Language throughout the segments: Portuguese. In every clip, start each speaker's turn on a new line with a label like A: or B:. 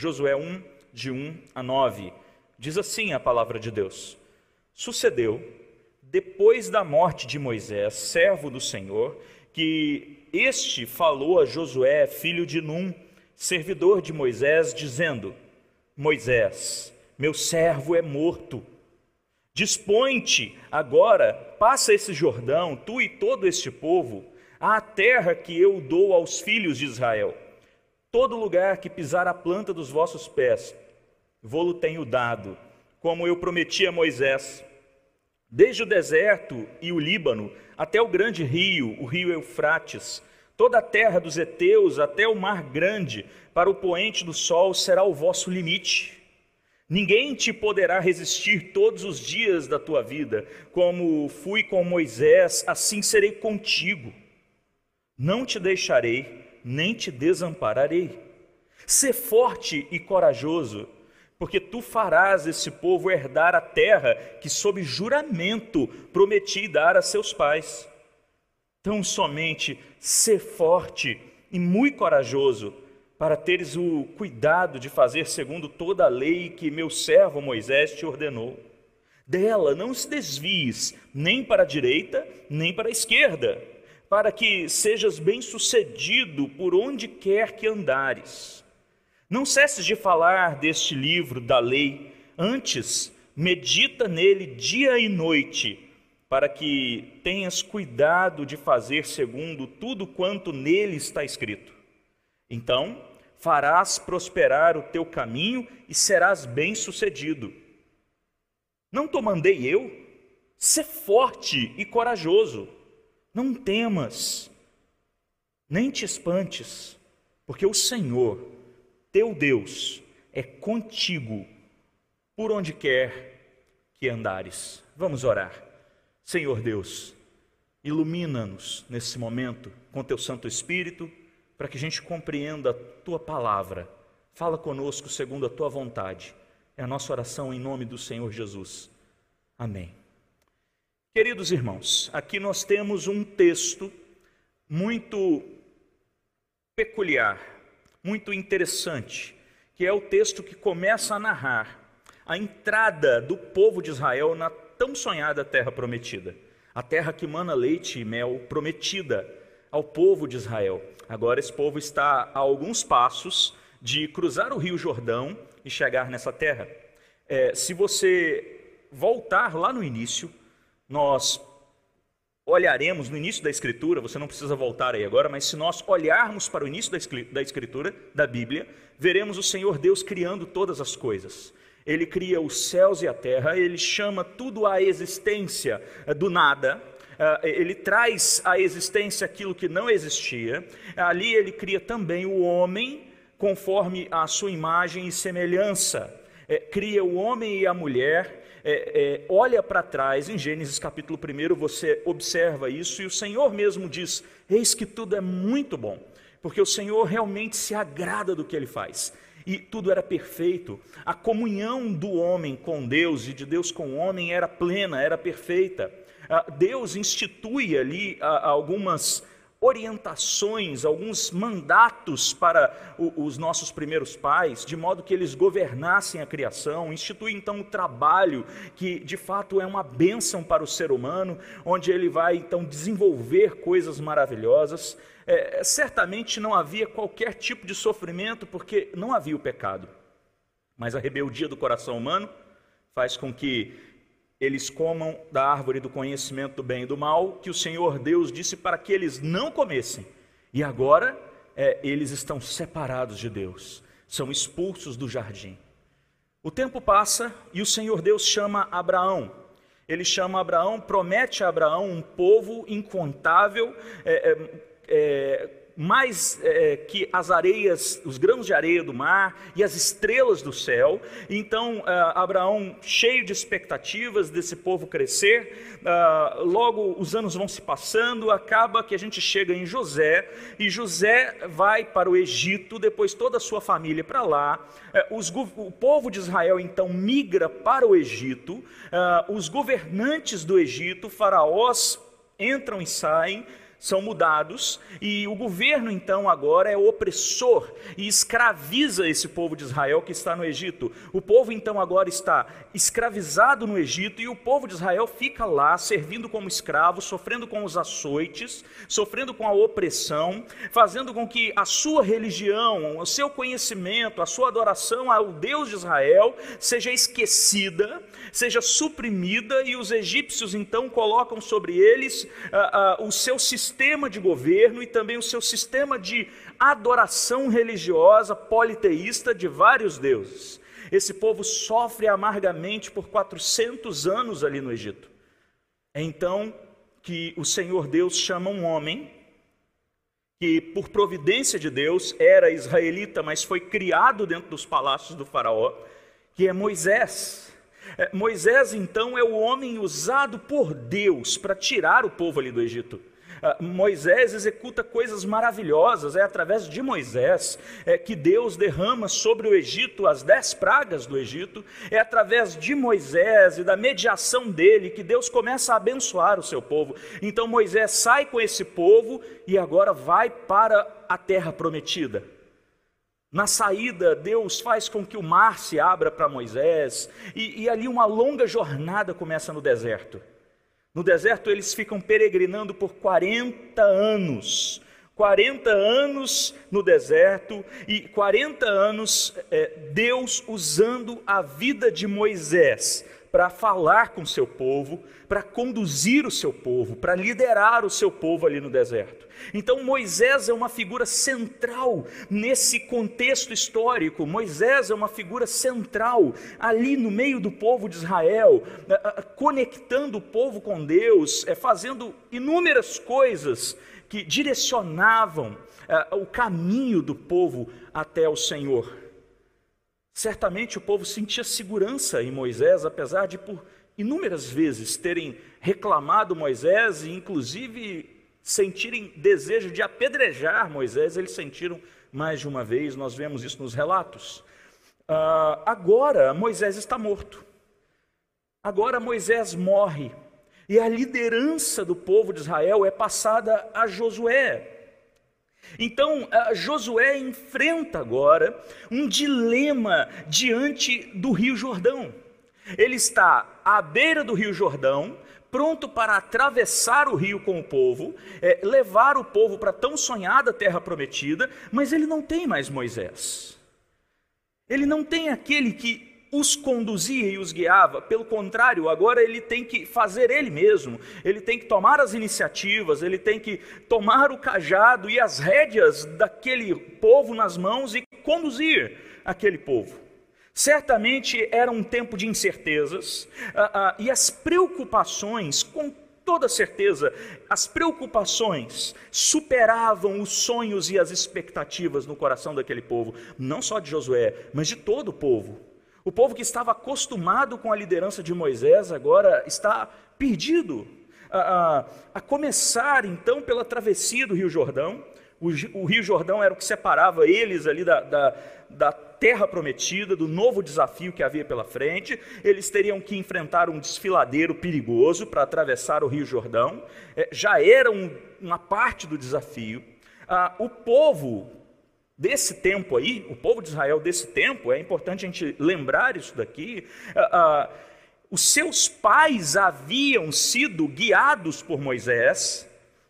A: Josué 1, de 1 a 9. Diz assim a palavra de Deus: Sucedeu, depois da morte de Moisés, servo do Senhor, que este falou a Josué, filho de Num, servidor de Moisés, dizendo: Moisés, meu servo é morto. Dispõe-te agora, passa esse Jordão, tu e todo este povo, à terra que eu dou aos filhos de Israel. Todo lugar que pisar a planta dos vossos pés, vou-lo tenho dado, como eu prometi a Moisés. Desde o deserto e o Líbano até o grande rio, o rio Eufrates, toda a terra dos heteus até o mar grande, para o poente do sol será o vosso limite. Ninguém te poderá resistir todos os dias da tua vida, como fui com Moisés, assim serei contigo. Não te deixarei, nem te desampararei. Sê forte e corajoso porque tu farás esse povo herdar a terra que, sob juramento, prometi dar a seus pais. Tão somente ser forte e muito corajoso, para teres o cuidado de fazer segundo toda a lei que meu servo Moisés te ordenou. Dela não se desvies, nem para a direita, nem para a esquerda, para que sejas bem-sucedido por onde quer que andares. Não cesses de falar deste livro da lei, antes medita nele dia e noite, para que tenhas cuidado de fazer segundo tudo quanto nele está escrito. Então farás prosperar o teu caminho e serás bem-sucedido. Não te mandei eu? Sê forte e corajoso. Não temas, nem te espantes, porque o Senhor, teu Deus é contigo por onde quer que andares. Vamos orar. Senhor Deus, ilumina-nos nesse momento com teu Santo Espírito, para que a gente compreenda a tua palavra. Fala conosco segundo a tua vontade. É a nossa oração em nome do Senhor Jesus. Amém. Queridos irmãos, aqui nós temos um texto muito peculiar, muito interessante, que é o texto que começa a narrar a entrada do povo de Israel na tão sonhada terra prometida, a terra que mana leite e mel prometida ao povo de Israel. Agora esse povo está a alguns passos de cruzar o Rio Jordão e chegar nessa terra. É, se você voltar lá no início, nós olharemos no início da Escritura, você não precisa voltar aí agora, mas se nós olharmos para o início da Escritura, da Bíblia, veremos o Senhor Deus criando todas as coisas. Ele cria os céus e a terra, ele chama tudo à existência eh, do nada, eh, ele traz à existência aquilo que não existia. Ali ele cria também o homem conforme a sua imagem e semelhança. Eh, cria o homem e a mulher é, é, olha para trás, em Gênesis capítulo 1, você observa isso, e o Senhor mesmo diz: Eis que tudo é muito bom, porque o Senhor realmente se agrada do que ele faz. E tudo era perfeito, a comunhão do homem com Deus e de Deus com o homem era plena, era perfeita. Ah, Deus institui ali ah, algumas orientações, alguns mandatos para os nossos primeiros pais, de modo que eles governassem a criação, institui então o trabalho, que de fato é uma bênção para o ser humano, onde ele vai então desenvolver coisas maravilhosas. É, certamente não havia qualquer tipo de sofrimento, porque não havia o pecado, mas a rebeldia do coração humano faz com que eles comam da árvore do conhecimento do bem e do mal, que o Senhor Deus disse para que eles não comessem. E agora é, eles estão separados de Deus, são expulsos do jardim. O tempo passa e o Senhor Deus chama Abraão. Ele chama Abraão, promete a Abraão um povo incontável, é, é, é mais é, que as areias, os grãos de areia do mar e as estrelas do céu. Então, é, Abraão, cheio de expectativas desse povo crescer, é, logo os anos vão se passando, acaba que a gente chega em José, e José vai para o Egito, depois toda a sua família para lá. É, os, o povo de Israel então migra para o Egito, os governantes do Egito, faraós, entram e saem são mudados e o governo então agora é opressor e escraviza esse povo de Israel que está no Egito. O povo então agora está escravizado no Egito e o povo de Israel fica lá servindo como escravo, sofrendo com os açoites, sofrendo com a opressão, fazendo com que a sua religião, o seu conhecimento, a sua adoração ao Deus de Israel seja esquecida, seja suprimida e os egípcios então colocam sobre eles uh, uh, o seu sistema sistema de governo e também o seu sistema de adoração religiosa politeísta de vários deuses. Esse povo sofre amargamente por 400 anos ali no Egito. É então que o Senhor Deus chama um homem que, por providência de Deus, era israelita, mas foi criado dentro dos palácios do Faraó, que é Moisés. É, Moisés, então, é o homem usado por Deus para tirar o povo ali do Egito. Ah, Moisés executa coisas maravilhosas, é através de Moisés é, que Deus derrama sobre o Egito as dez pragas do Egito, é através de Moisés e da mediação dele que Deus começa a abençoar o seu povo. Então Moisés sai com esse povo e agora vai para a terra prometida. Na saída, Deus faz com que o mar se abra para Moisés, e, e ali uma longa jornada começa no deserto. No deserto eles ficam peregrinando por 40 anos. 40 anos no deserto e 40 anos é, Deus usando a vida de Moisés para falar com seu povo, para conduzir o seu povo, para liderar o seu povo ali no deserto. Então Moisés é uma figura central nesse contexto histórico. Moisés é uma figura central ali no meio do povo de Israel, conectando o povo com Deus, é, fazendo inúmeras coisas que direcionavam o caminho do povo até o Senhor. Certamente o povo sentia segurança em Moisés, apesar de por inúmeras vezes terem reclamado Moisés e inclusive sentirem desejo de apedrejar Moisés, eles sentiram mais de uma vez, nós vemos isso nos relatos. Uh, agora Moisés está morto. Agora Moisés morre. E a liderança do povo de Israel é passada a Josué. Então, Josué enfrenta agora um dilema diante do Rio Jordão. Ele está à beira do Rio Jordão, pronto para atravessar o rio com o povo, é, levar o povo para a tão sonhada terra prometida, mas ele não tem mais Moisés. Ele não tem aquele que os conduzia e os guiava, pelo contrário, agora ele tem que fazer ele mesmo, ele tem que tomar as iniciativas, ele tem que tomar o cajado e as rédeas daquele povo nas mãos e conduzir aquele povo. Certamente era um tempo de incertezas ah, ah, e as preocupações, com toda certeza, as preocupações superavam os sonhos e as expectativas no coração daquele povo, não só de Josué, mas de todo o povo. O povo que estava acostumado com a liderança de Moisés agora está perdido. A, a, a começar então pela travessia do Rio Jordão. O, o, Rio Jordão era o que separava eles ali da, da, da terra prometida, do novo desafio que havia pela frente. Eles teriam que enfrentar um desfiladeiro perigoso para atravessar o Rio Jordão. É, já era um, uma parte do desafio. Ah, o povo desse tempo aí, o povo de Israel desse tempo, é importante a gente lembrar isso daqui. Ah, ah, os seus pais haviam sido guiados por Moisés,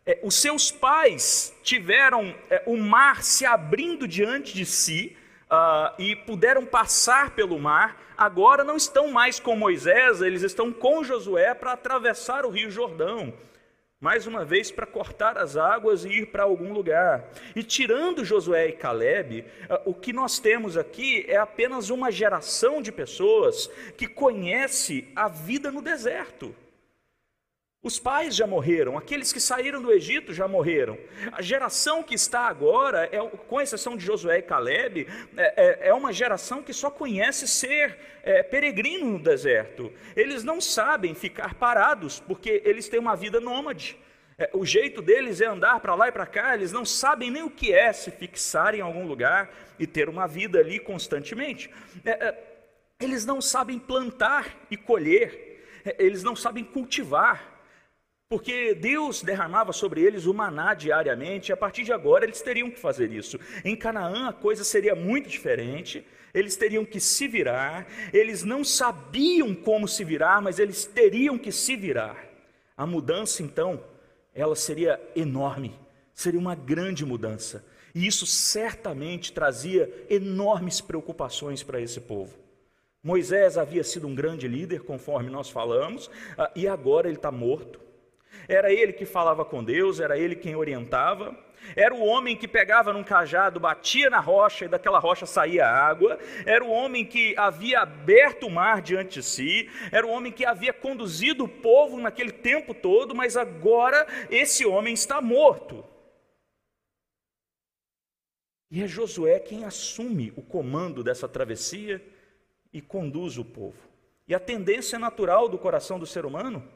A: é, os seus pais tiveram é, o mar se abrindo diante de si ah, e puderam passar pelo mar. Agora não estão mais com Moisés, eles estão com Josué para atravessar o rio Jordão mais uma vez para cortar as águas e ir para algum lugar. E tirando Josué e Caleb, ah, o que nós temos aqui é apenas uma geração de pessoas que conhece a vida no deserto. Os pais já morreram, aqueles que saíram do Egito já morreram. A geração que está agora, é, com exceção de Josué e Caleb, é, é, é uma geração que só conhece ser é, peregrino no deserto. Eles não sabem ficar parados, porque eles têm uma vida nômade. É, o jeito deles é andar para lá e para cá, eles não sabem nem o que é se fixar em algum lugar e ter uma vida ali constantemente. É, eles não sabem plantar e colher, eles não sabem cultivar. Porque Deus derramava sobre eles o maná diariamente, e a partir de agora eles teriam que fazer isso. Em Canaã a coisa seria muito diferente, eles teriam que se virar, eles não sabiam como se virar, mas eles teriam que se virar. A mudança então, ela seria enorme, seria uma grande mudança, e isso certamente trazia enormes preocupações para esse povo. Moisés havia sido um grande líder, conforme nós falamos, ah, e agora ele está morto. Era ele que falava com Deus, era ele quem orientava. Era o homem que pegava num cajado, batia na rocha e daquela rocha saía água. Era o homem que havia aberto o mar diante de si. Era o homem que havia conduzido o povo naquele tempo todo, mas agora esse homem está morto. E é Josué quem assume o comando dessa travessia e conduz o povo. E a tendência natural do coração do ser humano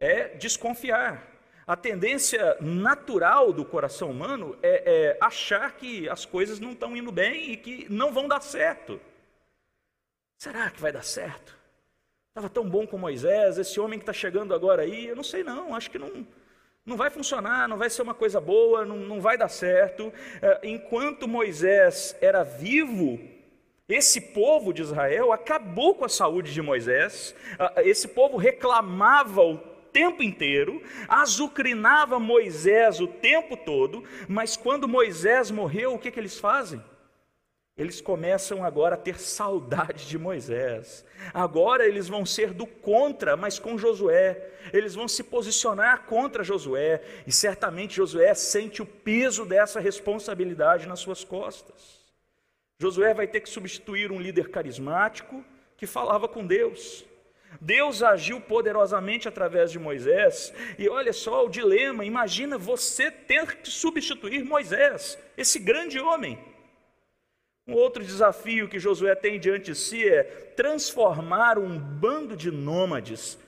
A: é desconfiar. A tendência natural do coração humano é, é achar que as coisas não estão indo bem e que não vão dar certo. Será que vai dar certo? Estava tão bom com Moisés, esse homem que está chegando agora aí, eu não sei não, acho que não, não vai funcionar, não vai ser uma coisa boa, não, não vai dar certo. É, enquanto Moisés era vivo, esse povo de Israel acabou com a saúde de Moisés, esse povo reclamava o tempo inteiro, azucrinava Moisés o tempo todo, mas quando Moisés morreu, o que, que eles fazem? Eles começam agora a ter saudade de Moisés. Agora eles vão ser do contra, mas com Josué. Eles vão se posicionar contra Josué. E certamente Josué sente o peso dessa responsabilidade nas suas costas. Josué vai ter que substituir um líder carismático que falava com Deus. Deus agiu poderosamente através de Moisés, e olha só o dilema: imagina você ter que substituir Moisés, esse grande homem. Um outro desafio que Josué tem diante de si é transformar um bando de nômades,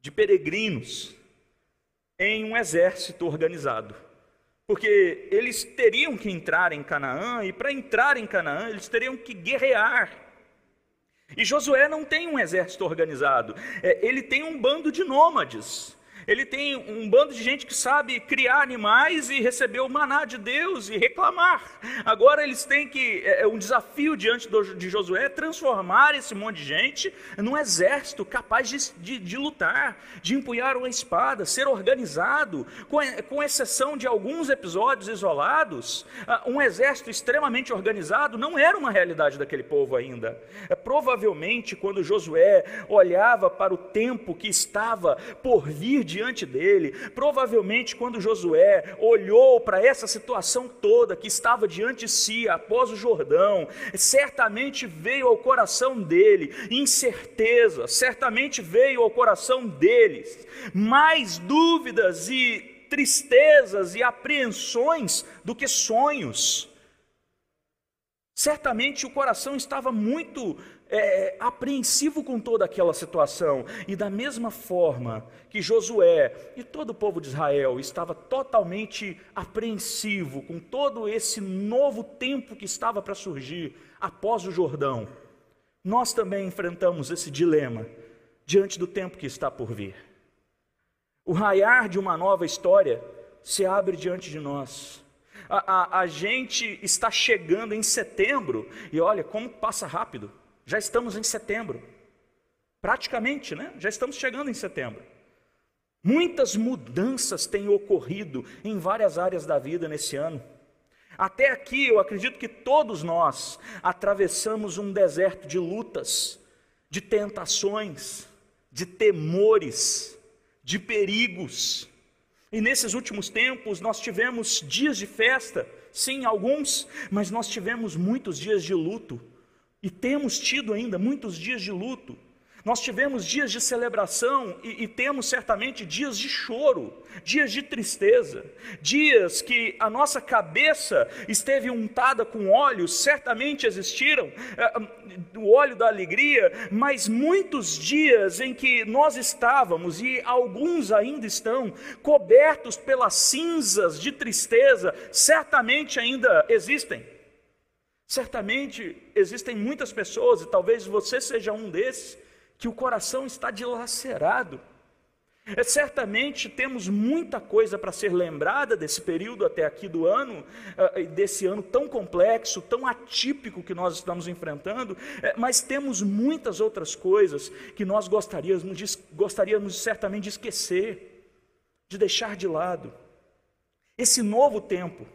A: de peregrinos, em um exército organizado. Porque eles teriam que entrar em Canaã, e para entrar em Canaã, eles teriam que guerrear. E Josué não tem um exército organizado, é, ele tem um bando de nômades ele tem um bando de gente que sabe criar animais e receber o maná de Deus e reclamar. Agora eles têm que, é, é um desafio diante de Josué, transformar esse monte de gente num exército capaz de, de, de lutar, de empunhar uma espada, ser organizado, com, com exceção de alguns episódios isolados, ah, um exército extremamente organizado não era uma realidade daquele povo ainda. É, provavelmente, quando Josué olhava para o tempo que estava por vir de diante dele. Provavelmente, quando Josué olhou para essa situação toda que estava diante de si após o Jordão, certamente veio ao coração dele incerteza, certamente veio ao coração deles mais dúvidas e tristezas e apreensões do que sonhos. Certamente o coração estava muito é, apreensivo com toda aquela situação. E da mesma forma que Josué e todo o povo de Israel estava totalmente apreensivo com todo esse novo tempo que estava para surgir após o Jordão, nós também enfrentamos esse dilema diante do tempo que está por vir. O raiar de uma nova história se abre diante de nós. A, a, a gente está chegando em setembro e olha como passa rápido. Já estamos em setembro. Praticamente, né? Já estamos chegando em setembro. Muitas mudanças têm ocorrido em várias áreas da vida nesse ano. Até aqui, eu acredito que todos nós atravessamos um deserto de lutas, de tentações, de temores, de perigos. E nesses últimos tempos nós tivemos dias de festa, sim, alguns, mas nós tivemos muitos dias de luto, e temos tido ainda muitos dias de luto. Nós tivemos dias de celebração e, e, temos certamente dias de choro, dias de tristeza, dias que a nossa cabeça esteve untada com óleo, certamente existiram é, o óleo da alegria, mas muitos dias em que nós estávamos e alguns ainda estão cobertos pelas cinzas de tristeza, certamente ainda existem. Certamente existem muitas pessoas, e talvez você seja um desses, que o coração está dilacerado. É, certamente temos muita coisa para ser lembrada desse período até aqui do ano, ah, desse ano tão complexo, tão atípico que nós estamos enfrentando, é, mas temos muitas outras coisas que nós gostaríamos, de, gostaríamos certamente de esquecer, de deixar de lado. Esse novo tempo,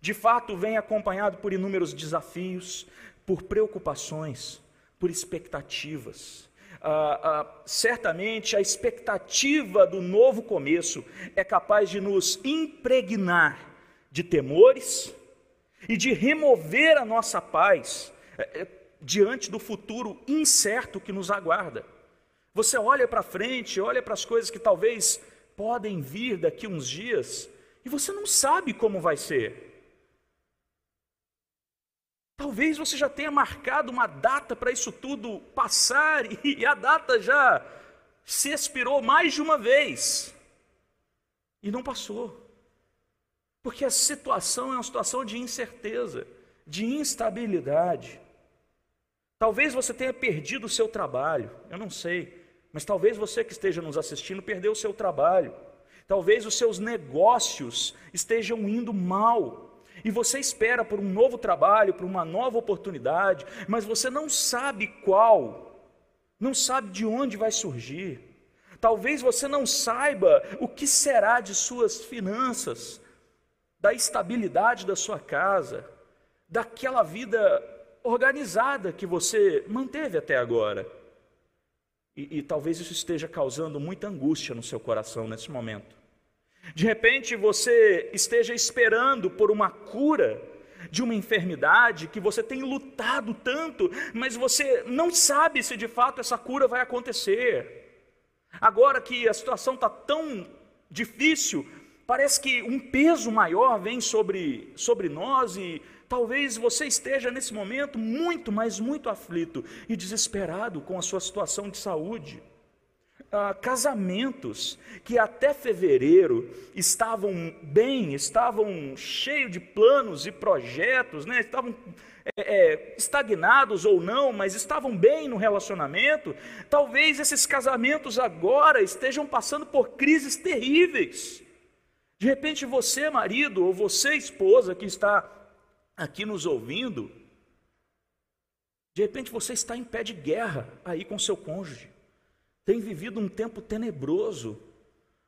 A: de fato, vem acompanhado por inúmeros desafios, por preocupações, por expectativas ah, ah, certamente a expectativa do novo começo é capaz de nos impregnar de temores e de remover a nossa paz eh, eh, diante do futuro incerto que nos aguarda. Você olha para frente, olha para as coisas que talvez podem vir daqui uns dias e você não sabe como vai ser. Talvez você já tenha marcado uma data para isso tudo passar e a data já se expirou mais de uma vez e não passou. Porque a situação é uma situação de incerteza, de instabilidade. Talvez você tenha perdido o seu trabalho, eu não sei, mas talvez você que esteja nos assistindo perdeu o seu trabalho. Talvez os seus negócios estejam indo mal. E você espera por um novo trabalho, por uma nova oportunidade, mas você não sabe qual, não sabe de onde vai surgir. Talvez você não saiba o que será de suas finanças, da estabilidade da sua casa, daquela vida organizada que você manteve até agora. E, e talvez isso esteja causando muita angústia no seu coração nesse momento. De repente você esteja esperando por uma cura de uma enfermidade que você tem lutado tanto, mas você não sabe se de fato essa cura vai acontecer. Agora que a situação está tão difícil, parece que um peso maior vem sobre, sobre nós e talvez você esteja nesse momento muito, mas muito aflito e desesperado com a sua situação de saúde ah, casamentos que até fevereiro estavam bem, estavam cheios de planos e projetos, né? estavam é, é, estagnados ou não, mas estavam bem no relacionamento, talvez esses casamentos agora estejam passando por crises terríveis. De repente, você, marido, ou você, esposa, que está aqui nos ouvindo, de repente você está em pé de guerra aí com seu cônjuge tem vivido um tempo tenebroso,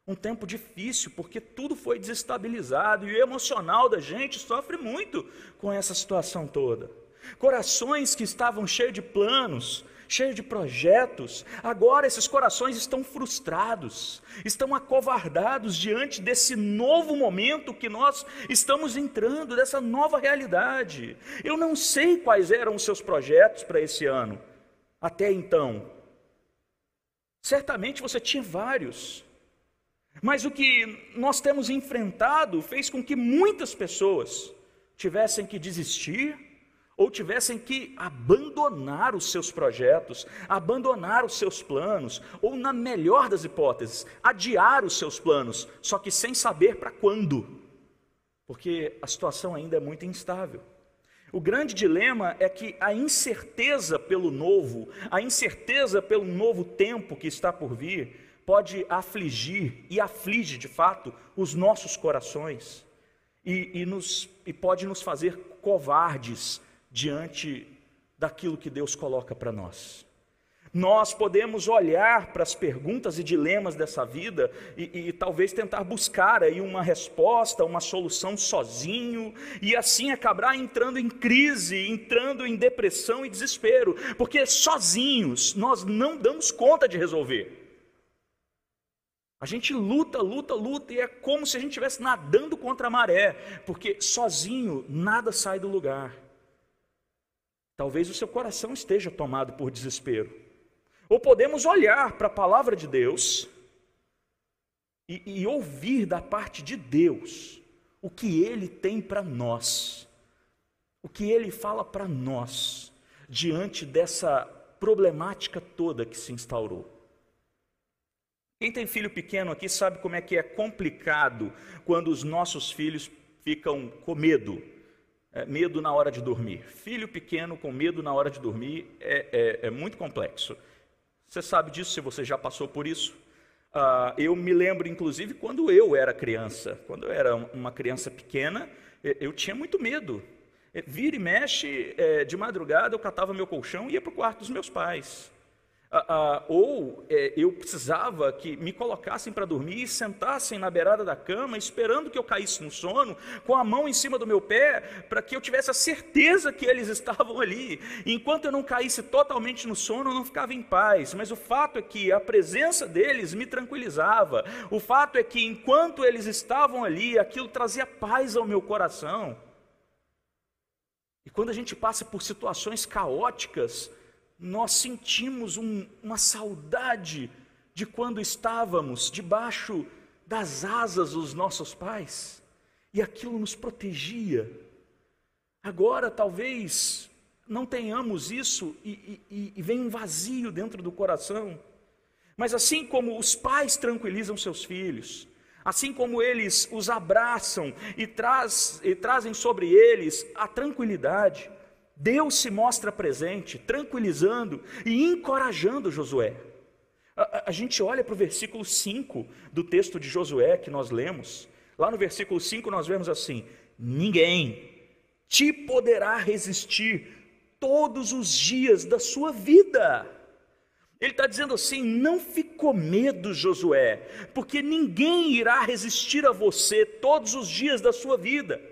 A: um tempo difícil, porque tudo foi desestabilizado e o emocional da gente sofre muito com essa situação toda. Corações que estavam cheios de planos, cheios de projetos, agora esses corações estão frustrados, estão acovardados diante desse novo momento que nós estamos entrando, dessa nova realidade. Eu não sei quais eram os seus projetos para esse ano, até então, Certamente você tinha vários. Mas o que nós temos enfrentado fez com que muitas pessoas tivessem que desistir ou tivessem que abandonar os seus projetos, abandonar os seus planos, ou, na melhor das hipóteses, adiar os seus planos, só que sem saber para quando, porque a situação ainda é muito instável. O grande dilema é que a incerteza pelo novo, a incerteza pelo novo tempo que está por vir, pode afligir e aflige de fato os nossos corações e, e, nos, e pode nos fazer covardes diante daquilo que Deus coloca para nós. Nós podemos olhar para as perguntas e dilemas dessa vida e, e, talvez tentar buscar aí uma resposta, uma solução sozinho, e assim acabar entrando em crise, entrando em depressão e desespero, porque sozinhos nós não damos conta de resolver. A gente luta, luta, luta, e é como se a gente estivesse nadando contra a maré, porque sozinho nada sai do lugar. Talvez o seu coração esteja tomado por desespero. Ou podemos olhar para a palavra de Deus e, e ouvir da parte de Deus o que Ele tem para nós, o que Ele fala para nós diante dessa problemática toda que se instaurou. Quem tem filho pequeno aqui sabe como é que é complicado quando os nossos filhos ficam com medo, é, medo na hora de dormir. Filho pequeno com medo na hora de dormir é, é, é muito complexo. Você sabe disso se você já passou por isso? Uh, eu me lembro, inclusive, quando eu era criança, quando eu era uma criança pequena, eu tinha muito medo. Vira e mexe, é, de madrugada eu catava meu colchão e ia para o quarto dos meus pais. Ah, ah, ou é, eu precisava que me colocassem para dormir e sentassem na beirada da cama, esperando que eu caísse no sono, com a mão em cima do meu pé, para que eu tivesse a certeza que eles estavam ali. Enquanto eu não caísse totalmente no sono, eu não ficava em paz. Mas o fato é que a presença deles me tranquilizava. O fato é que enquanto eles estavam ali, aquilo trazia paz ao meu coração. E quando a gente passa por situações caóticas, nós sentimos um, uma saudade de quando estávamos debaixo das asas dos nossos pais e aquilo nos protegia. Agora, talvez não tenhamos isso e, e, e vem um vazio dentro do coração. Mas assim como os pais tranquilizam seus filhos, assim como eles os abraçam e, traz, e trazem sobre eles a tranquilidade, Deus se mostra presente, tranquilizando e encorajando Josué. A, a gente olha para o versículo 5 do texto de Josué que nós lemos. Lá no versículo 5 nós vemos assim: Ninguém te poderá resistir todos os dias da sua vida. Ele está dizendo assim: não ficou medo, Josué, porque ninguém irá resistir a você todos os dias da sua vida.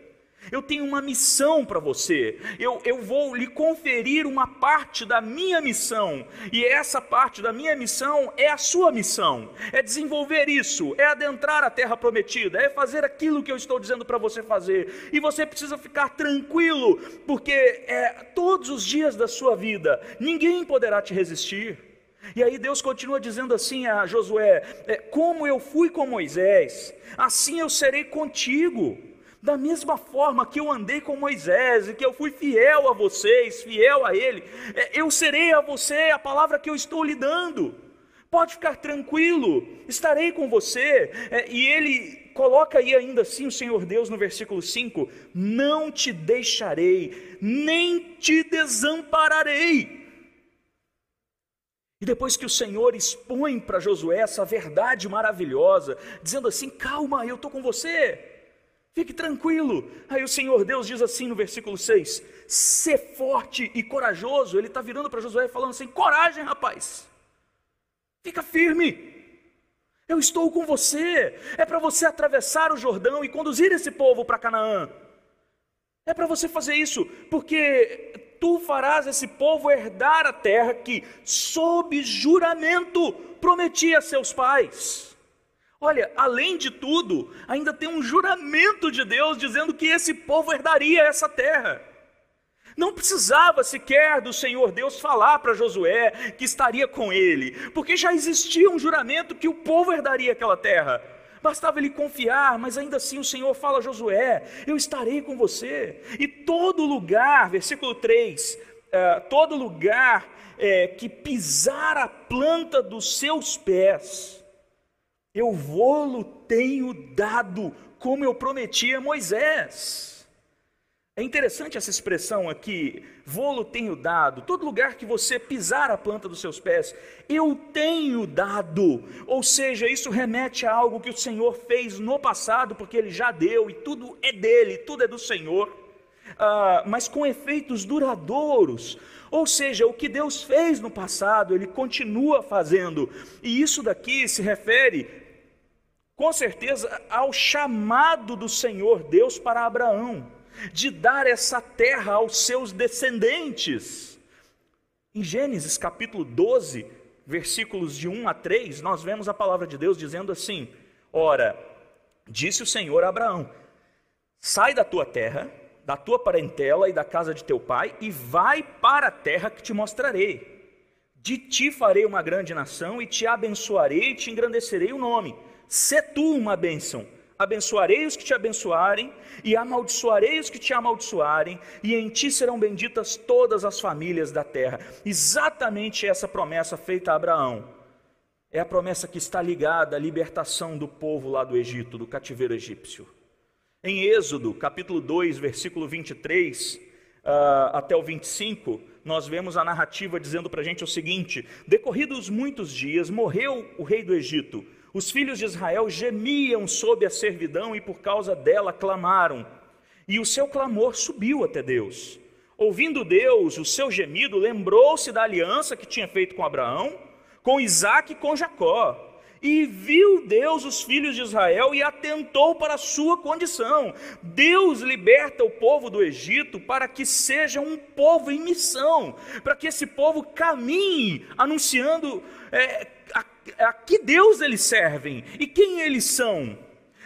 A: Eu tenho uma missão para você. Eu, eu vou lhe conferir uma parte da minha missão. E essa parte da minha missão é a sua missão. É desenvolver isso, é adentrar a terra prometida, é fazer aquilo que eu estou dizendo para você fazer. E você precisa ficar tranquilo, porque é, todos os dias da sua vida, ninguém poderá te resistir. E aí Deus continua dizendo assim a Josué: é, Como eu fui com Moisés, assim eu serei contigo. Da mesma forma que eu andei com Moisés e que eu fui fiel a vocês, fiel a ele, é, eu serei a você a palavra que eu estou lhe dando. Pode ficar tranquilo, estarei com você. É, e ele coloca aí ainda assim o Senhor Deus no versículo 5: Não te deixarei, nem te desampararei. E depois que o Senhor expõe para Josué essa verdade maravilhosa, dizendo assim: Calma, eu estou com você. Fique tranquilo. Aí o Senhor Deus diz assim no versículo 6: Ser forte e corajoso. Ele está virando para Josué falando assim: Coragem, rapaz. Fica firme. Eu estou com você. É para você atravessar o Jordão e conduzir esse povo para Canaã. É para você fazer isso, porque tu farás esse povo herdar a terra que, sob juramento, prometi a seus pais. Olha, além de tudo, ainda tem um juramento de Deus dizendo que esse povo herdaria essa terra. Não precisava sequer do Senhor Deus falar para Josué que estaria com ele, porque já existia um juramento que o povo herdaria aquela terra. Bastava ele confiar, mas ainda assim o Senhor fala a Josué: Eu estarei com você. E todo lugar, versículo 3, uh, eh, todo lugar uh, que pisar a planta dos seus pés, eu vou-lo tenho dado, como eu prometi a Moisés. É interessante essa expressão aqui, vou-lo tenho dado, todo lugar que você pisar a planta dos seus pés, eu tenho dado. Ou seja, isso remete a algo que o Senhor fez no passado, porque Ele já deu, e tudo é dele, tudo é do Senhor, ah, mas com efeitos duradouros. Ou seja, o que Deus fez no passado, Ele continua fazendo. E isso daqui se refere, com certeza, ao chamado do Senhor Deus para Abraão, de dar essa terra aos seus descendentes. Em Gênesis capítulo 12, versículos de 1 a 3, nós vemos a palavra de Deus dizendo assim: Ora, disse o Senhor a Abraão: Sai da tua terra da tua parentela e da casa de teu pai, e vai para a terra que te mostrarei. De ti farei uma grande nação, e te abençoarei e te engrandecerei o nome. Se tu uma bênção. Abençoarei os que te abençoarem, e amaldiçoarei os que te amaldiçoarem, e em ti serão benditas todas as famílias da terra. Exatamente essa promessa feita a Abraão. É a promessa que está ligada à libertação do povo lá do Egito, do cativeiro egípcio. Em Êxodo, capítulo 2, versículo 23 uh, ah, até o 25, nós vemos a narrativa dizendo para a gente o seguinte: Decorridos muitos dias, morreu o rei do Egito, Os filhos de Israel gemiam sob a servidão e por causa dela clamaram. E o seu clamor subiu até Deus. Ouvindo Deus o seu gemido, lembrou-se da aliança que tinha feito com Abraão, com Isaac e com Jacó. E viu Deus os filhos de Israel e atentou para a sua condição. Deus liberta o povo do Egito para que seja um povo em missão, para que esse povo caminhe anunciando é, a, a que Deus eles servem e quem eles são.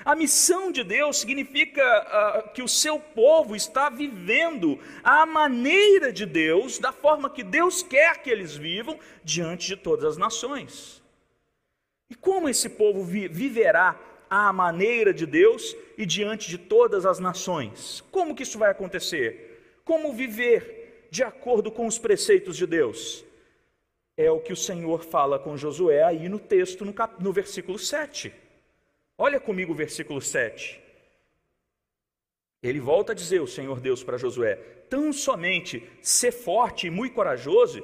A: A missão de Deus significa uh, que o seu povo está vivendo a maneira de Deus, da forma que Deus quer que eles vivam, diante de todas as nações. E como esse povo vi viverá à maneira de Deus e diante de todas as nações? Como que isso vai acontecer? Como viver de acordo com os preceitos de Deus? É o que o Senhor fala com Josué aí no texto, no, cap... no versículo 7. Olha comigo o versículo 7. Ele volta a dizer, o Senhor Deus para Josué: Tão somente ser forte e muito corajoso,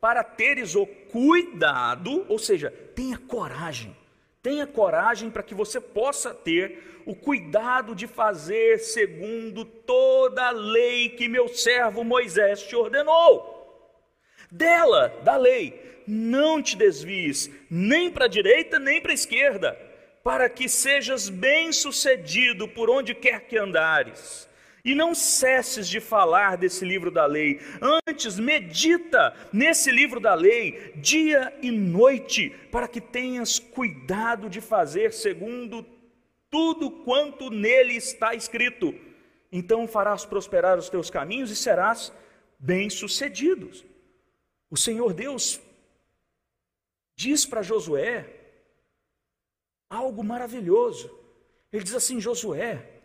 A: para teres o cuidado, ou seja, tenha coragem. Tenha coragem para que você possa ter o cuidado de fazer segundo toda a lei que meu servo Moisés te ordenou. Dela, da lei, não te desvies nem para a direita nem para a esquerda, para que sejas bem-sucedido por onde quer que andares. E não cesses de falar desse livro da lei, antes medita nesse livro da lei, dia e noite, para que tenhas cuidado de fazer segundo tudo quanto nele está escrito. Então farás prosperar os teus caminhos e serás bem-sucedido. O Senhor Deus diz para Josué algo maravilhoso. Ele diz assim: Josué,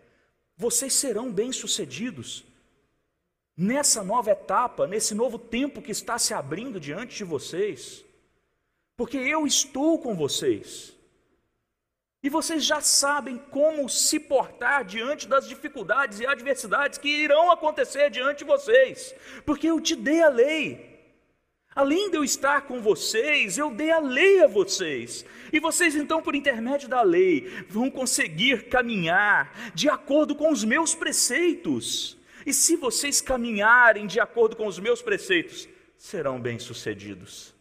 A: vocês serão bem-sucedidos. Nessa nova etapa, nesse novo tempo que está se abrindo diante de vocês, porque eu estou com vocês. E vocês já sabem como se portar diante das dificuldades e adversidades que irão acontecer diante de vocês, porque eu te dei a lei. Além de eu estar com vocês, eu dei a lei a vocês. E vocês, então, por intermédio da lei, vão conseguir caminhar de acordo com os meus preceitos. E se vocês caminharem de acordo com os meus preceitos, serão bem-sucedidos.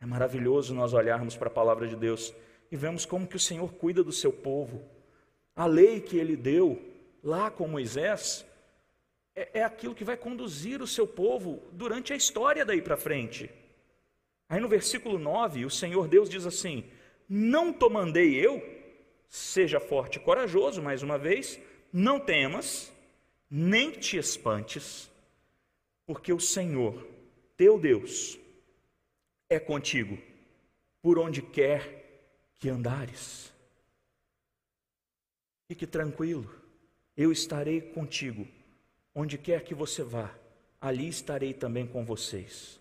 A: É maravilhoso nós olharmos para a palavra de Deus e vemos como que o Senhor cuida do seu povo. A lei que ele deu lá com Moisés é, é aquilo que vai conduzir o seu povo durante a história daí para frente. Aí no versículo 9, o Senhor Deus diz assim: Não te mandei eu, seja forte e corajoso, mais uma vez, não temas, nem te espantes, porque o Senhor, teu Deus, é contigo, por onde quer que andares. Fique tranquilo, eu estarei contigo Onde quer que você vá, ali estarei também com vocês.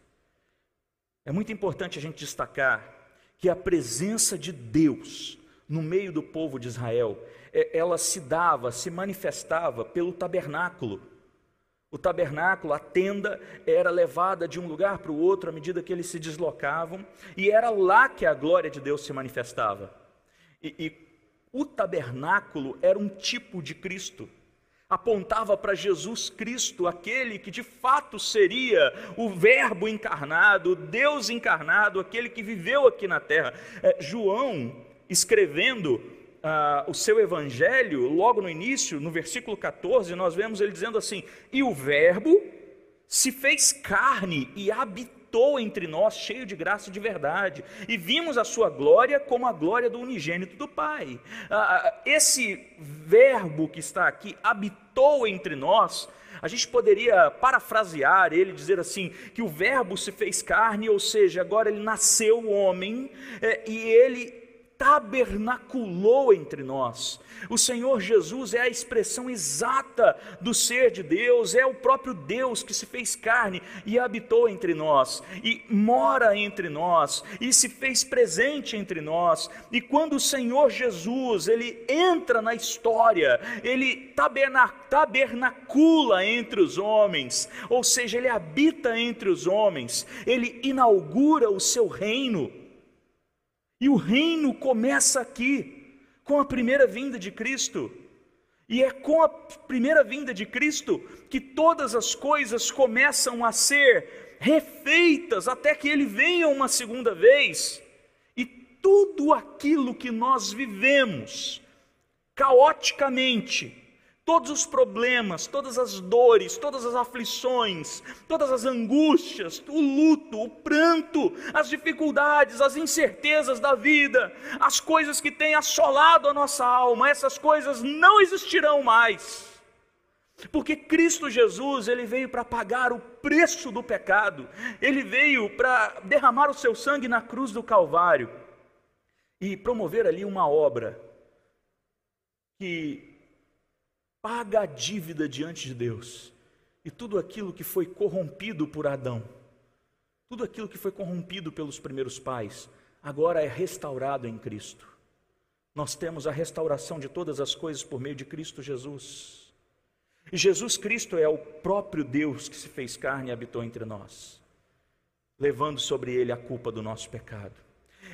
A: É muito importante a gente destacar que a presença de Deus no meio do povo de Israel, é, ela se dava, se manifestava pelo tabernáculo. O tabernáculo, a tenda, era levada de um lugar para o outro à medida que eles se deslocavam, e era lá que a glória de Deus se manifestava. E, e o tabernáculo era um tipo de Cristo apontava para Jesus Cristo, aquele que de fato seria o Verbo encarnado, Deus encarnado, aquele que viveu aqui na terra. É, João, escrevendo ah, o seu evangelho, logo no início, no versículo 14, nós vemos ele dizendo assim: E o Verbo se fez carne e habitou habitou entre nós, cheio de graça e de verdade, e vimos a sua glória como a glória do unigênito do Pai. Ah, ah, esse verbo que está aqui, habitou entre nós, a gente poderia parafrasear ele, dizer assim: que o Verbo se fez carne, ou seja, agora ele nasceu homem, é, e ele tabernaculou entre nós. O Senhor Jesus é a expressão exata do ser de Deus, é o próprio Deus que se fez carne e habitou entre nós, e mora entre nós, e se fez presente entre nós. E quando o Senhor Jesus, ele entra na história, ele tabernacula entre os homens, ou seja, ele habita entre os homens, ele inaugura o seu reino E o reino começa aqui, com a primeira vinda de Cristo. E é com a primeira vinda de Cristo que todas as coisas começam a ser refeitas até que ele venha uma segunda vez. E tudo aquilo que nós vivemos caoticamente, todos os problemas, todas as dores, todas as aflições, todas as angústias, o luto, o pranto, as dificuldades, as incertezas da vida, as coisas que têm assolado a nossa alma, essas coisas não existirão mais. Porque Cristo Jesus, ele veio para pagar o preço do pecado. Ele veio para derramar o seu sangue na cruz do Calvário e promover ali uma obra que paga a dívida diante de Deus. E tudo aquilo que foi corrompido por Adão, tudo aquilo que foi corrompido pelos primeiros pais, agora é restaurado em Cristo. Nós temos a restauração de todas as coisas por meio de Cristo Jesus. E Jesus Cristo é o próprio Deus que se fez carne e habitou entre nós, levando sobre ele a culpa do nosso pecado.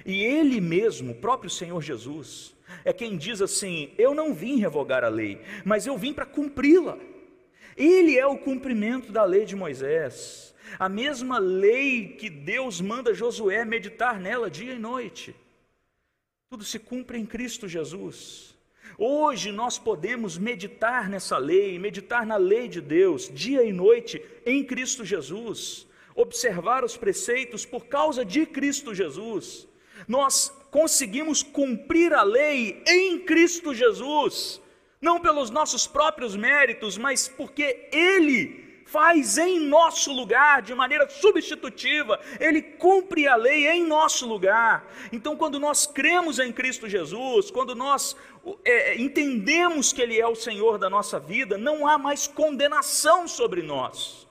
A: E ele mesmo, o próprio Senhor Jesus, é quem diz assim: Eu não vim revogar a lei, mas eu vim para cumpri-la. Ele é o cumprimento da lei de Moisés, a mesma lei que Deus manda Josué meditar nela dia e noite. Tudo se cumpre em Cristo Jesus. Hoje nós podemos meditar nessa lei, meditar na lei de Deus, dia e noite, em Cristo Jesus, observar os preceitos por causa de Cristo Jesus. Nós conseguimos cumprir a lei em Cristo Jesus, não pelos nossos próprios méritos, mas porque Ele faz em nosso lugar, de maneira substitutiva, Ele cumpre a lei em nosso lugar. Então, quando nós cremos em Cristo Jesus, quando nós é, entendemos que Ele é o Senhor da nossa vida, não há mais condenação sobre nós.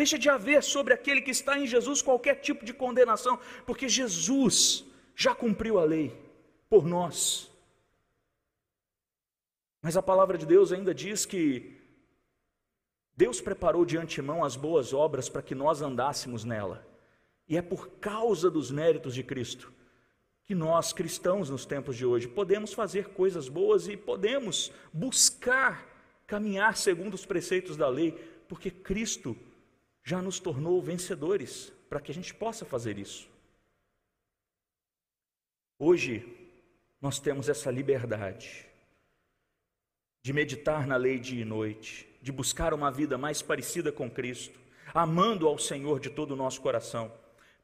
A: Deixa de haver sobre aquele que está em Jesus qualquer tipo de condenação, porque Jesus já cumpriu a lei por nós. Mas a palavra de Deus ainda diz que Deus preparou de antemão as boas obras para que nós andássemos nela. E é por causa dos méritos de Cristo que nós, cristãos nos tempos de hoje, podemos fazer coisas boas e podemos buscar caminhar segundo os preceitos da lei, porque Cristo já nos tornou vencedores para que a gente possa fazer isso. Hoje, nós temos essa liberdade de meditar na lei dia e noite, de buscar uma vida mais parecida com Cristo, amando ao Senhor de todo o nosso coração.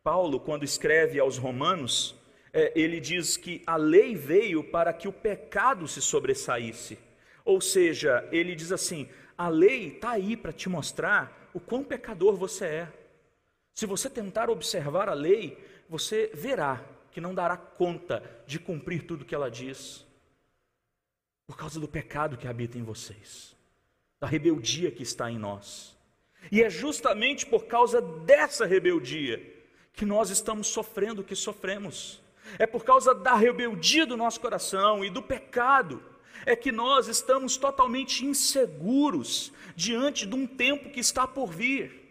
A: Paulo, quando escreve aos Romanos, é, ele diz que a lei veio para que o pecado se sobressaísse. Ou seja, ele diz assim: a lei está aí para te mostrar o quão pecador você é. Se você tentar observar a lei, você verá que não dará conta de cumprir tudo que ela diz, por causa do pecado que habita em vocês, da rebeldia que está em nós. E é justamente por causa dessa rebeldia que nós estamos sofrendo o que sofremos. É por causa da rebeldia do nosso coração e do pecado é que nós estamos totalmente inseguros diante de um tempo que está por vir.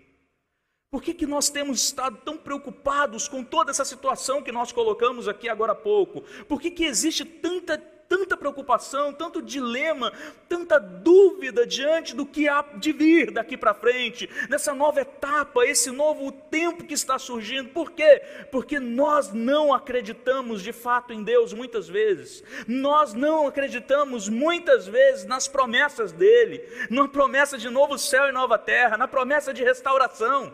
A: Por que, que nós temos estado tão preocupados com toda essa situação que nós colocamos aqui agora há pouco? Por que, que existe tanta, tanta preocupação, tanto dilema, tanta dúvida diante do que há de vir daqui para frente, nessa nova etapa, esse novo tempo que está surgindo? Por quê? Porque nós não acreditamos de fato em Deus muitas vezes, nós não acreditamos muitas vezes nas promessas dele, na promessa de novo céu e nova terra, na promessa de restauração.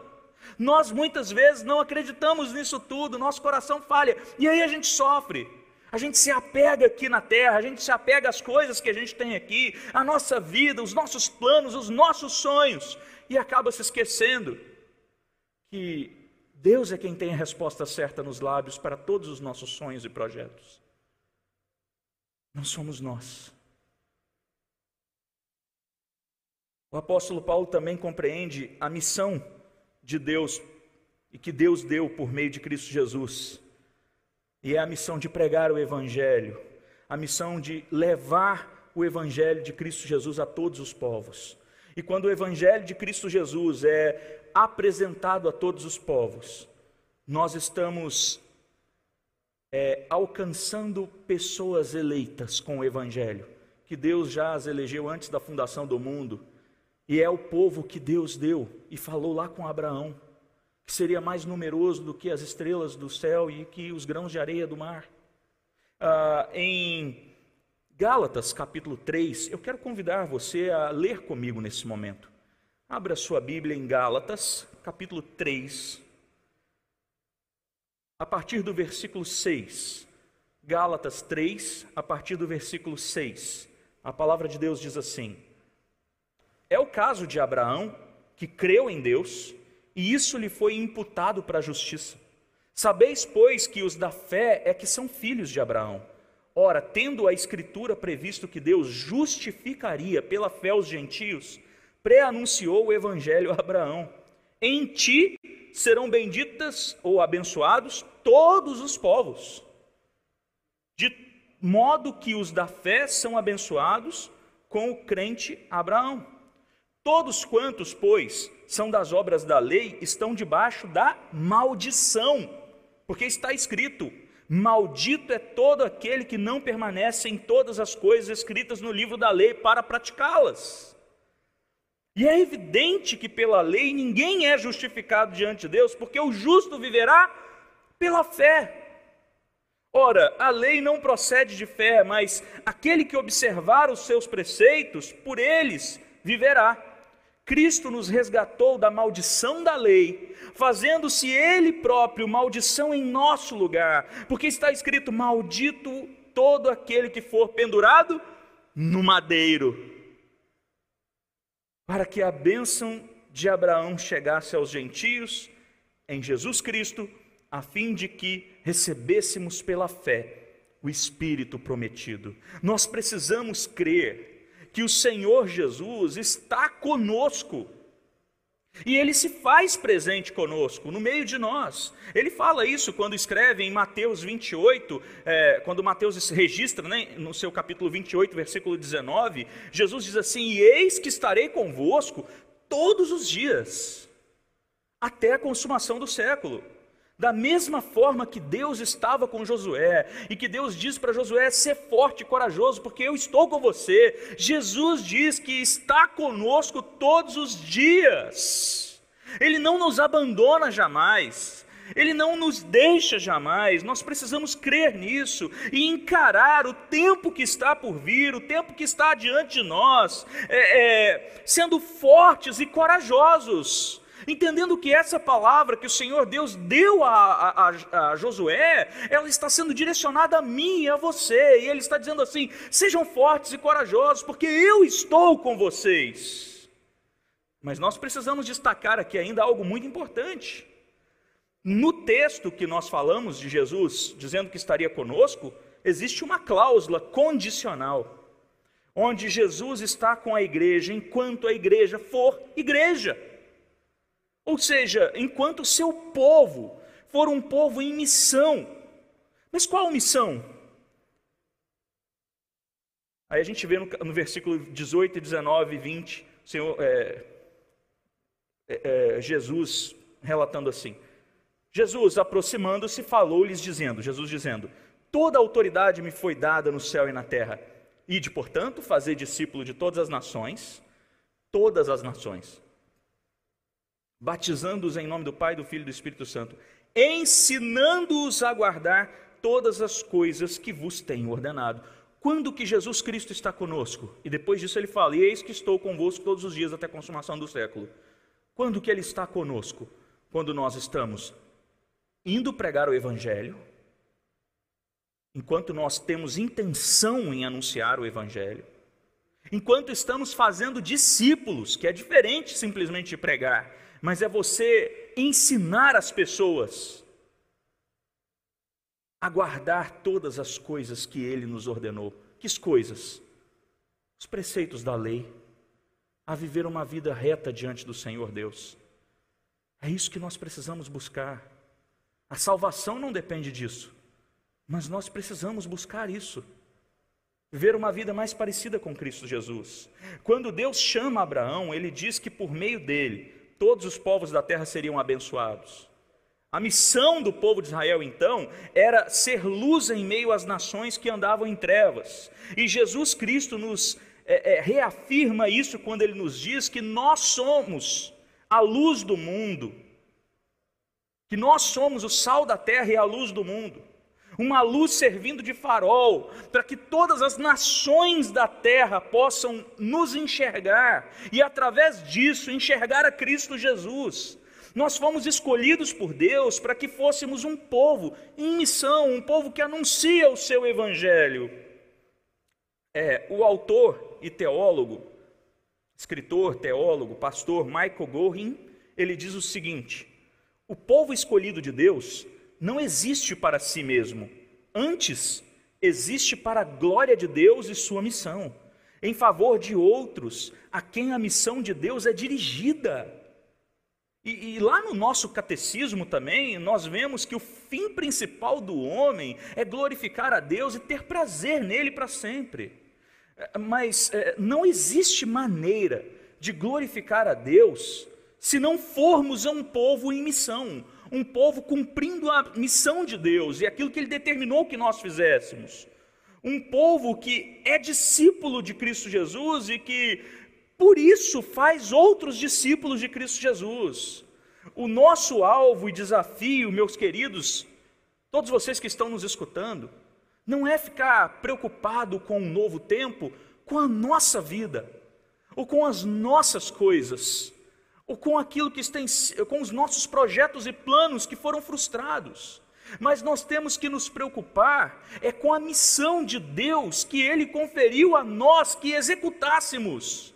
A: Nós muitas vezes não acreditamos nisso tudo, nosso coração falha, e aí a gente sofre. A gente se apega aqui na terra, a gente se apega às coisas que a gente tem aqui, a nossa vida, os nossos planos, os nossos sonhos, e acaba se esquecendo que Deus é quem tem a resposta certa nos lábios para todos os nossos sonhos e projetos. Não somos nós. O apóstolo Paulo também compreende a missão de Deus e que Deus deu por meio de Cristo Jesus. E é a missão de pregar o Evangelho, a missão de levar o Evangelho de Cristo Jesus a todos os povos. E quando o Evangelho de Cristo Jesus é apresentado a todos os povos, nós estamos é, alcançando pessoas eleitas com o Evangelho, que Deus já as elegeu antes da fundação do mundo, e é o povo que Deus deu e falou lá com Abraão, que seria mais numeroso do que as estrelas do céu e que os grãos de areia do mar. Ah, em Gálatas capítulo 3, eu quero convidar você a ler comigo nesse momento. Abra sua Bíblia em Gálatas, capítulo 3, a partir do versículo 6. Gálatas 3, a partir do versículo 6. A palavra de Deus diz assim: É o caso de Abraão, que creu em Deus, e isso lhe foi imputado para a justiça. Sabeis, pois, que os da fé é que são filhos de Abraão. Ora, tendo a Escritura previsto que Deus justificaria pela fé os gentios, pré-anunciou o evangelho a Abraão: Em ti serão benditas ou abençoados todos os povos, de modo que os da fé são abençoados com o crente Abraão. Todos quantos, pois, são das obras da lei, estão debaixo da maldição, porque está escrito: Maldito é todo aquele que não permanece em todas as coisas escritas no livro da lei para praticá-las. E é evidente que pela lei ninguém é justificado diante de Deus, porque o justo viverá pela fé. Ora, a lei não procede de fé, mas aquele que observar os seus preceitos, por eles viverá. Cristo nos resgatou da maldição da lei, fazendo-se Ele próprio maldição em nosso lugar, porque está escrito: Maldito todo aquele que for pendurado no madeiro para que a bênção de Abraão chegasse aos gentios em Jesus Cristo, a fim de que recebêssemos pela fé o Espírito prometido. Nós precisamos crer que o Senhor Jesus está conosco e ele se faz presente conosco, no meio de nós. Ele fala isso quando escreve em Mateus 28, é, quando Mateus registra né, no seu capítulo 28, versículo 19. Jesus diz assim: E eis que estarei convosco todos os dias, até a consumação do século. Da mesma forma que Deus estava com Josué e que Deus diz para Josué ser forte e corajoso, porque eu estou com você. Jesus diz que está conosco todos os dias. Ele não nos abandona jamais. Ele não nos deixa jamais, nós precisamos crer nisso e encarar o tempo que está por vir, o tempo que está diante de nós, é, é, sendo fortes e corajosos, entendendo que essa palavra que o Senhor Deus deu a, a, a, Josué, ela está sendo direcionada a mim e a você, e Ele está dizendo assim: sejam fortes e corajosos, porque eu estou com vocês. Mas nós precisamos destacar aqui ainda algo muito importante. No texto que nós falamos de Jesus dizendo que estaria conosco, existe uma cláusula condicional, onde Jesus está com a igreja enquanto a igreja for igreja. Ou seja, enquanto seu povo for um povo em missão. Mas qual missão? Aí a gente vê no, no versículo 18, 19 e 20, Senhor, é, é, é, Jesus relatando assim: Jesus, aproximando-se, falou-lhes, dizendo: Jesus dizendo: Toda autoridade me foi dada no céu e na terra. Ide, portanto, fazer discípulo de todas as nações, todas as nações, batizando-os em nome do Pai, do Filho e do Espírito Santo, ensinando-os a guardar todas as coisas que vos tenho ordenado. Quando que Jesus Cristo está conosco? E depois disso ele fala: e eis que estou convosco todos os dias até a consumação do século. Quando que ele está conosco? Quando nós estamos indo pregar o evangelho, enquanto nós temos intenção em anunciar o evangelho, enquanto estamos fazendo discípulos, que é diferente simplesmente de pregar, mas é você ensinar as pessoas a guardar todas as coisas que ele nos ordenou. Que coisas? Os preceitos da lei, a viver uma vida reta diante do Senhor Deus. É isso que nós precisamos buscar. A salvação não depende disso, mas nós precisamos buscar isso. Viver uma vida mais parecida com Cristo Jesus. Quando Deus chama Abraão, ele diz que por meio dele todos os povos da terra seriam abençoados. A missão do povo de Israel, então, era ser luz em meio às nações que andavam em trevas. E Jesus Cristo nos é, é, reafirma isso quando ele nos diz que nós somos a luz do mundo, que nós somos o sal da terra e a luz do mundo. Uma luz servindo de farol, para que todas as nações da terra possam nos enxergar e, através disso, enxergar a Cristo Jesus. Nós fomos escolhidos por Deus para que fôssemos um povo em missão, um povo que anuncia o seu evangelho. É, o autor e teólogo, escritor, teólogo, pastor Michael Gorin, ele diz o seguinte: o povo escolhido de Deus não existe para si mesmo, antes existe para a glória de Deus e sua missão, em favor de outros a quem a missão de Deus é dirigida. E, e, lá no nosso catecismo também, nós vemos que o fim principal do homem é glorificar a Deus e ter prazer nele para sempre. É, mas é, não existe maneira de glorificar a Deus se não formos um povo em missão, um povo cumprindo a missão de Deus e aquilo que Ele determinou que nós fizéssemos. Um povo que é discípulo de Cristo Jesus e que por isso faz outros discípulos de Cristo Jesus. O nosso alvo e desafio, meus queridos, todos vocês que estão nos escutando, não é ficar preocupado com um novo tempo, com a nossa vida, ou com as nossas coisas, ou com aquilo que está em, com os nossos projetos e planos que foram frustrados. Mas nós temos que nos preocupar é com a missão de Deus que ele conferiu a nós que executássemos.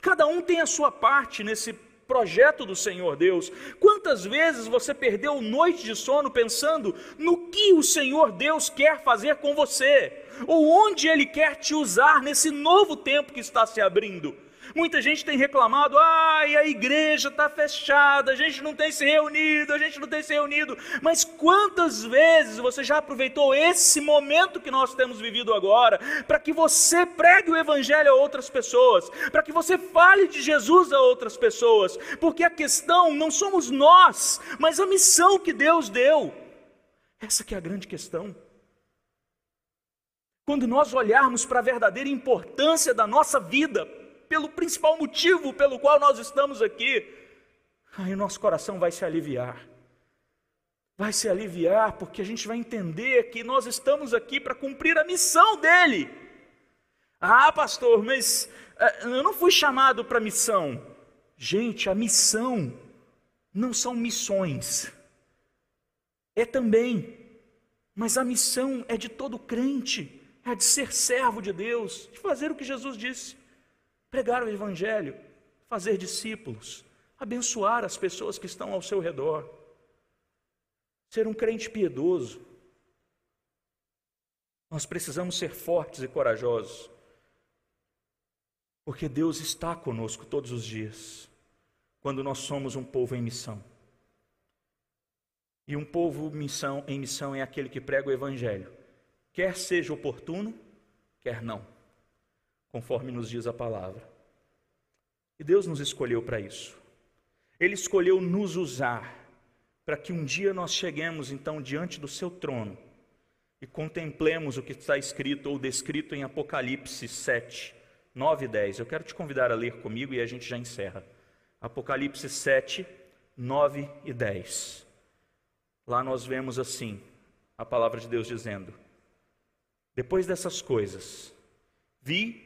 A: Cada um tem a sua parte nesse projeto do Senhor Deus. Quantas vezes você perdeu noite de sono pensando no que o Senhor Deus quer fazer com você? Ou onde Ele quer te usar nesse novo tempo que está se abrindo? Muita gente tem reclamado, ai, a igreja está fechada, a gente não tem se reunido, a gente não tem se reunido. Mas quantas vezes você já aproveitou esse momento que nós temos vivido agora para que você pregue o evangelho a outras pessoas, para que você fale de Jesus a outras pessoas? Porque a questão não somos nós, mas a missão que Deus deu. Essa que é a grande questão. Quando nós olharmos para a verdadeira importância da nossa vida, pelo principal motivo pelo qual nós estamos aqui, aí o nosso coração vai se aliviar. Vai se aliviar porque a gente vai entender que nós estamos aqui para cumprir a missão dele. Ah, pastor, mas uh, eu não fui chamado para missão. Gente, a missão não são missões. É também. Mas a missão é de todo crente, é de ser servo de Deus, de fazer o que Jesus disse pregar o Evangelho, fazer discípulos, abençoar as pessoas que estão ao seu redor, ser um crente piedoso. Nós precisamos ser fortes e corajosos, porque Deus está conosco todos os dias, quando nós somos um povo em missão. E um povo missão, em missão é aquele que prega o Evangelho, quer seja oportuno, quer não conforme nos diz a palavra. E Deus nos escolheu para isso. Ele escolheu nos usar para que um dia nós cheguemos então diante do seu trono e contemplemos o que está escrito ou descrito em Apocalipse 7, 9 e 10. Eu quero te convidar a ler comigo e a gente já encerra. Apocalipse 7, 9 e 10. Lá nós vemos assim a palavra de Deus dizendo: Depois dessas coisas, vi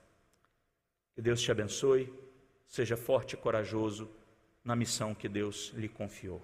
A: Que Deus te abençoe, seja forte e corajoso na missão que Deus lhe confiou.